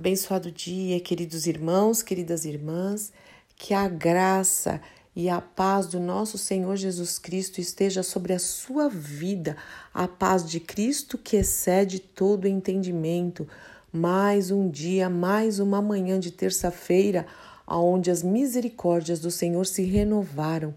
Abençoado dia, queridos irmãos, queridas irmãs, que a graça e a paz do nosso Senhor Jesus Cristo esteja sobre a sua vida, a paz de Cristo que excede todo entendimento. Mais um dia, mais uma manhã de terça-feira, onde as misericórdias do Senhor se renovaram.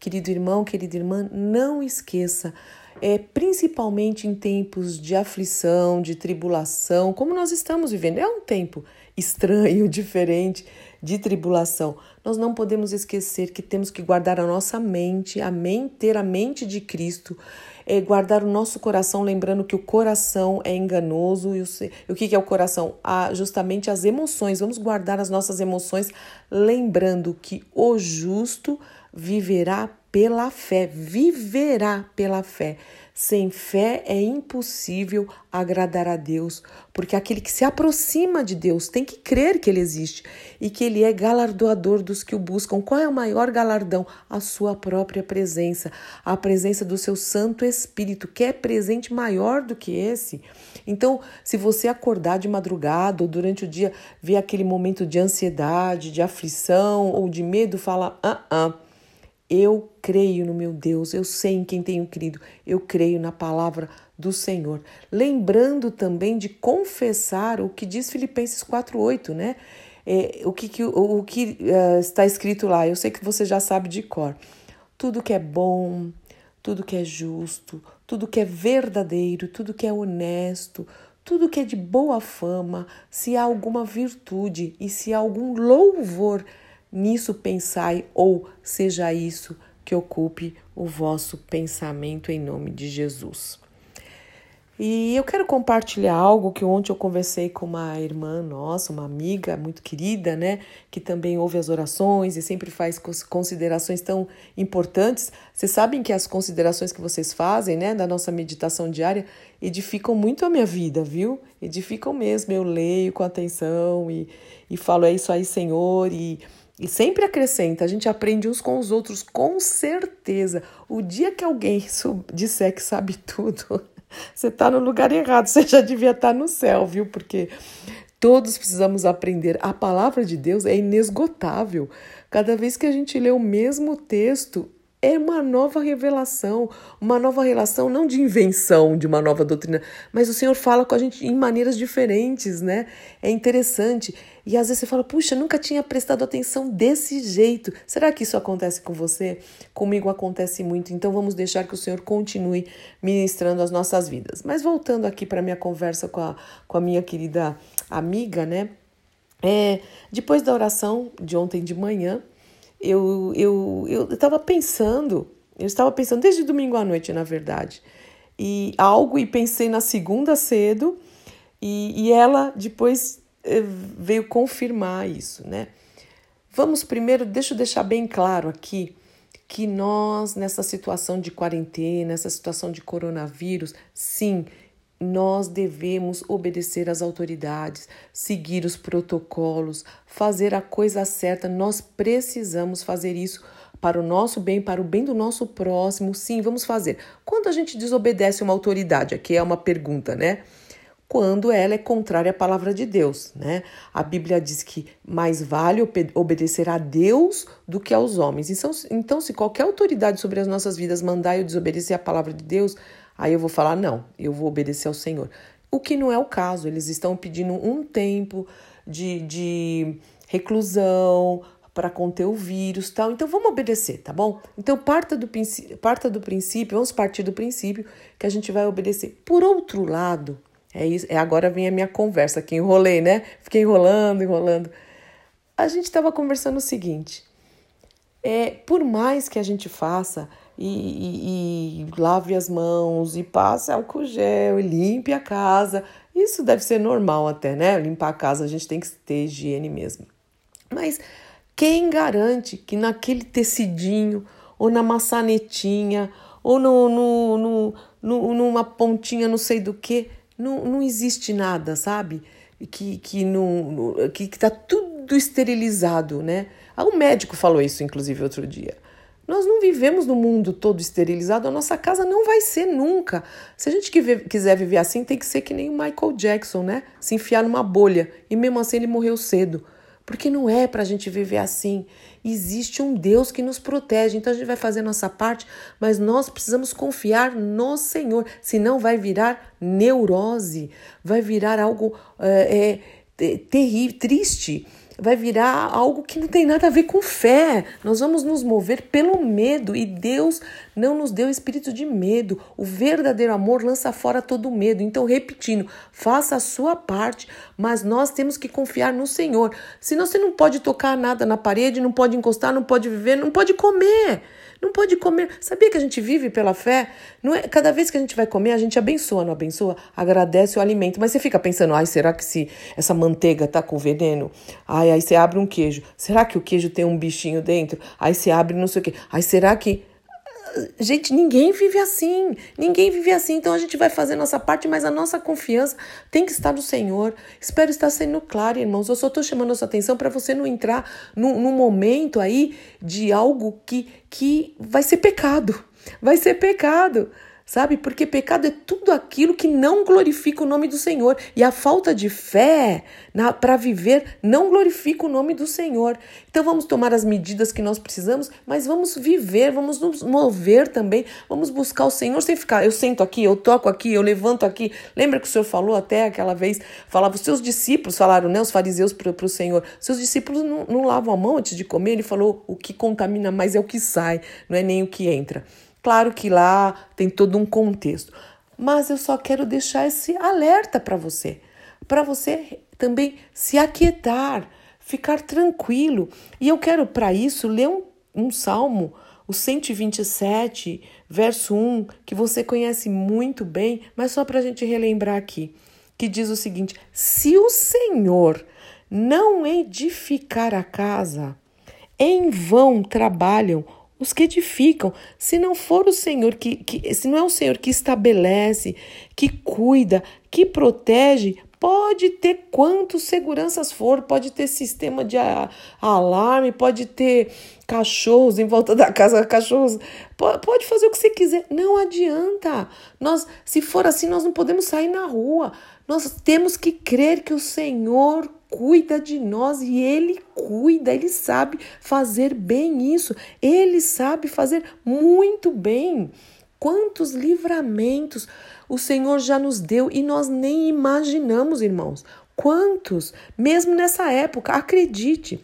Querido irmão, querida irmã, não esqueça é, principalmente em tempos de aflição, de tribulação, como nós estamos vivendo. É um tempo estranho, diferente de tribulação. Nós não podemos esquecer que temos que guardar a nossa mente, a mente, ter a mente de Cristo, é, guardar o nosso coração, lembrando que o coração é enganoso. E o, o que, que é o coração? Ah, justamente as emoções. Vamos guardar as nossas emoções, lembrando que o justo viverá pela fé, viverá pela fé. Sem fé é impossível agradar a Deus, porque aquele que se aproxima de Deus tem que crer que Ele existe e que Ele é galardoador dos que o buscam. Qual é o maior galardão? A sua própria presença, a presença do seu Santo Espírito, que é presente maior do que esse. Então, se você acordar de madrugada ou durante o dia, ver aquele momento de ansiedade, de aflição ou de medo, fala: ah, ah eu creio no meu Deus, eu sei em quem tenho crido, eu creio na palavra do Senhor. Lembrando também de confessar o que diz Filipenses 4,8, né? É, o que, o, o que uh, está escrito lá, eu sei que você já sabe de cor. Tudo que é bom, tudo que é justo, tudo que é verdadeiro, tudo que é honesto, tudo que é de boa fama, se há alguma virtude e se há algum louvor nisso pensai, ou seja isso que ocupe o vosso pensamento em nome de Jesus. E eu quero compartilhar algo que ontem eu conversei com uma irmã nossa, uma amiga muito querida, né, que também ouve as orações e sempre faz considerações tão importantes. Vocês sabem que as considerações que vocês fazem, né, da nossa meditação diária, edificam muito a minha vida, viu? Edificam mesmo. Eu leio com atenção e, e falo, é isso aí, Senhor, e e sempre acrescenta, a gente aprende uns com os outros, com certeza. O dia que alguém disser que sabe tudo, você está no lugar errado, você já devia estar tá no céu, viu? Porque todos precisamos aprender. A palavra de Deus é inesgotável. Cada vez que a gente lê o mesmo texto, é uma nova revelação, uma nova relação, não de invenção de uma nova doutrina, mas o Senhor fala com a gente em maneiras diferentes, né? É interessante. E às vezes você fala, puxa, nunca tinha prestado atenção desse jeito. Será que isso acontece com você? Comigo acontece muito. Então vamos deixar que o Senhor continue ministrando as nossas vidas. Mas voltando aqui para minha conversa com a, com a minha querida amiga, né? É, depois da oração de ontem de manhã, eu eu eu estava pensando, eu estava pensando desde domingo à noite, na verdade, e algo e pensei na segunda cedo e, e ela depois eh, veio confirmar isso, né? Vamos primeiro, deixa eu deixar bem claro aqui que nós nessa situação de quarentena, nessa situação de coronavírus, sim, nós devemos obedecer às autoridades, seguir os protocolos, fazer a coisa certa. Nós precisamos fazer isso para o nosso bem, para o bem do nosso próximo. Sim, vamos fazer. Quando a gente desobedece uma autoridade, aqui é uma pergunta, né? Quando ela é contrária à palavra de Deus, né? A Bíblia diz que mais vale obedecer a Deus do que aos homens. Então, então se qualquer autoridade sobre as nossas vidas mandar eu desobedecer a palavra de Deus, Aí eu vou falar: não, eu vou obedecer ao Senhor. O que não é o caso, eles estão pedindo um tempo de, de reclusão para conter o vírus tal. Então vamos obedecer, tá bom? Então parta do, parta do princípio, vamos partir do princípio que a gente vai obedecer. Por outro lado, é isso, é agora vem a minha conversa aqui, enrolei, né? Fiquei enrolando, enrolando. A gente estava conversando o seguinte: é, por mais que a gente faça e, e, e, lave as mãos e passe álcool gel e limpe a casa. Isso deve ser normal até, né? Limpar a casa a gente tem que ter higiene mesmo. Mas quem garante que naquele tecidinho ou na maçanetinha ou no, no, no, no numa pontinha não sei do que, não, não existe nada, sabe? Que, que, não, que, que tá tudo esterilizado, né? Ah, um médico falou isso, inclusive, outro dia Nós não vivemos no mundo todo esterilizado, a nossa casa não vai ser nunca. Se a gente quiser viver assim, tem que ser que nem o Michael Jackson, né? Se enfiar numa bolha. E mesmo assim ele morreu cedo. Porque não é para a gente viver assim. Existe um Deus que nos protege. Então a gente vai fazer a nossa parte, mas nós precisamos confiar no Senhor. Senão vai virar neurose, vai virar algo é, é, terrível, triste vai virar algo que não tem nada a ver com fé. Nós vamos nos mover pelo medo e Deus não nos deu espírito de medo. O verdadeiro amor lança fora todo medo. Então, repetindo, faça a sua parte, mas nós temos que confiar no Senhor. Senão você não pode tocar nada na parede, não pode encostar, não pode viver, não pode comer. Não pode comer. Sabia que a gente vive pela fé? Não é, cada vez que a gente vai comer, a gente abençoa, não abençoa? Agradece o alimento. Mas você fica pensando, ai, será que se essa manteiga tá com veneno? Ai, aí você abre um queijo. Será que o queijo tem um bichinho dentro? Aí você abre não sei o quê. Ai, será que Gente, ninguém vive assim. Ninguém vive assim. Então a gente vai fazer nossa parte, mas a nossa confiança tem que estar no Senhor. Espero estar sendo claro, irmãos. Eu só estou chamando a sua atenção para você não entrar num, num momento aí de algo que, que vai ser pecado. Vai ser pecado sabe? Porque pecado é tudo aquilo que não glorifica o nome do Senhor. E a falta de fé para viver não glorifica o nome do Senhor. Então vamos tomar as medidas que nós precisamos, mas vamos viver, vamos nos mover também, vamos buscar o Senhor sem ficar, eu sento aqui, eu toco aqui, eu levanto aqui. Lembra que o Senhor falou até aquela vez, falava, os seus discípulos falaram, né, os fariseus para o Senhor, seus discípulos não, não lavam a mão antes de comer, ele falou, o que contamina mais é o que sai, não é nem o que entra. Claro que lá tem todo um contexto, mas eu só quero deixar esse alerta para você, para você também se aquietar, ficar tranquilo. E eu quero para isso ler um, um salmo, o 127, verso 1, que você conhece muito bem, mas só para a gente relembrar aqui, que diz o seguinte: Se o Senhor não edificar a casa, em vão trabalham os que edificam. Se não for o Senhor que, que se não é o Senhor que estabelece, que cuida, que protege, pode ter quantos seguranças for, pode ter sistema de alarme, pode ter cachorros em volta da casa, cachorros, pode fazer o que você quiser, não adianta. Nós, se for assim, nós não podemos sair na rua. Nós temos que crer que o Senhor cuida de nós e Ele cuida, Ele sabe fazer bem isso, Ele sabe fazer muito bem. Quantos livramentos o Senhor já nos deu e nós nem imaginamos, irmãos. Quantos, mesmo nessa época, acredite.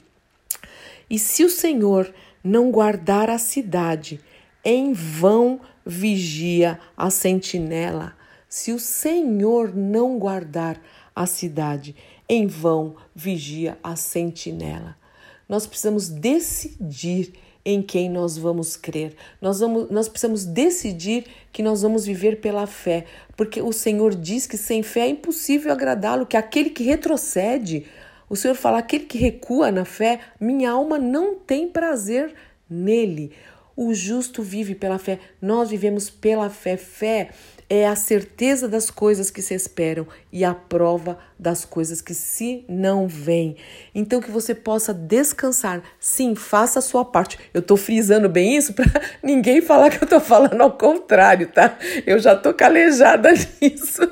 E se o Senhor não guardar a cidade, em vão vigia a sentinela. Se o Senhor não guardar a cidade, em vão vigia a sentinela. Nós precisamos decidir em quem nós vamos crer. Nós, vamos, nós precisamos decidir que nós vamos viver pela fé, porque o Senhor diz que sem fé é impossível agradá-lo, que aquele que retrocede, o Senhor fala, aquele que recua na fé, minha alma não tem prazer nele. O justo vive pela fé, nós vivemos pela fé. Fé é a certeza das coisas que se esperam e a prova das coisas que se não vêm. Então que você possa descansar. Sim, faça a sua parte. Eu tô frisando bem isso para ninguém falar que eu tô falando ao contrário, tá? Eu já tô calejada nisso.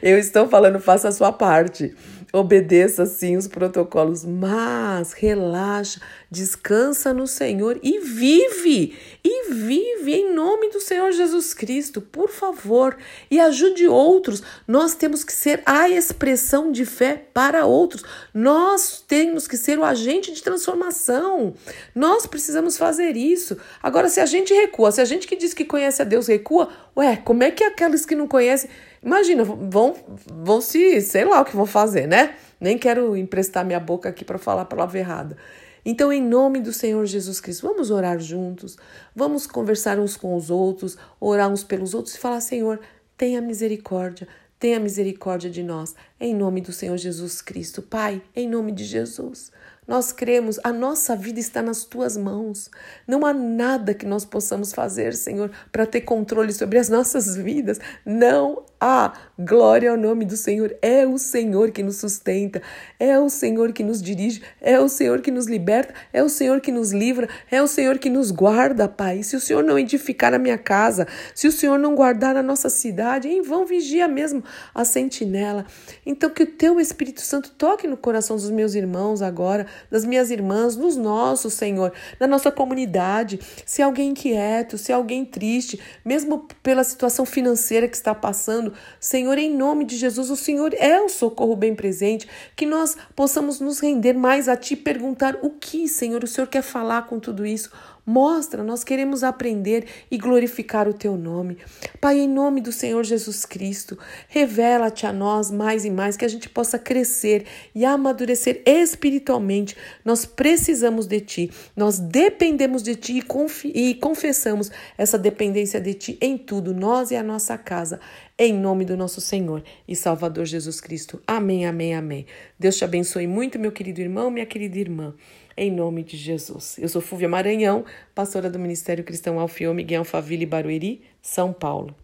Eu estou falando faça a sua parte obedeça sim os protocolos, mas relaxa, descansa no Senhor e vive, e vive em nome do Senhor Jesus Cristo, por favor, e ajude outros. Nós temos que ser a expressão de fé para outros. Nós temos que ser o agente de transformação. Nós precisamos fazer isso. Agora, se a gente recua, se a gente que diz que conhece a Deus recua, ué, como é que aqueles que não conhecem Imagina, vão, vão se, sei lá o que vão fazer, né? Nem quero emprestar minha boca aqui para falar palavra errada. Então, em nome do Senhor Jesus Cristo, vamos orar juntos, vamos conversar uns com os outros, orar uns pelos outros e falar: Senhor, tenha misericórdia, tenha misericórdia de nós, em nome do Senhor Jesus Cristo. Pai, em nome de Jesus, nós cremos, a nossa vida está nas tuas mãos. Não há nada que nós possamos fazer, Senhor, para ter controle sobre as nossas vidas. Não há. Glória ao nome do Senhor. É o Senhor que nos sustenta, é o Senhor que nos dirige, é o Senhor que nos liberta, é o Senhor que nos livra, é o Senhor que nos guarda, Pai. Se o Senhor não edificar a minha casa, se o Senhor não guardar a nossa cidade, em vão vigia mesmo a sentinela. Então, que o teu Espírito Santo toque no coração dos meus irmãos agora, das minhas irmãs, nos nossos, Senhor, na nossa comunidade. Se alguém inquieto, se alguém triste, mesmo pela situação financeira que está passando, Senhor, em nome de Jesus, o Senhor é o socorro bem presente, que nós possamos nos render mais a Ti, perguntar o que, Senhor, o Senhor quer falar com tudo isso. Mostra, nós queremos aprender e glorificar o teu nome. Pai, em nome do Senhor Jesus Cristo, revela-te a nós mais e mais que a gente possa crescer e amadurecer espiritualmente. Nós precisamos de ti, nós dependemos de ti e, e confessamos essa dependência de ti em tudo, nós e a nossa casa. Em nome do nosso Senhor e Salvador Jesus Cristo. Amém, amém, amém. Deus te abençoe muito, meu querido irmão, minha querida irmã em nome de Jesus. Eu sou Fúvia Maranhão, pastora do Ministério Cristão Alfiô Miguel Faville Barueri, São Paulo.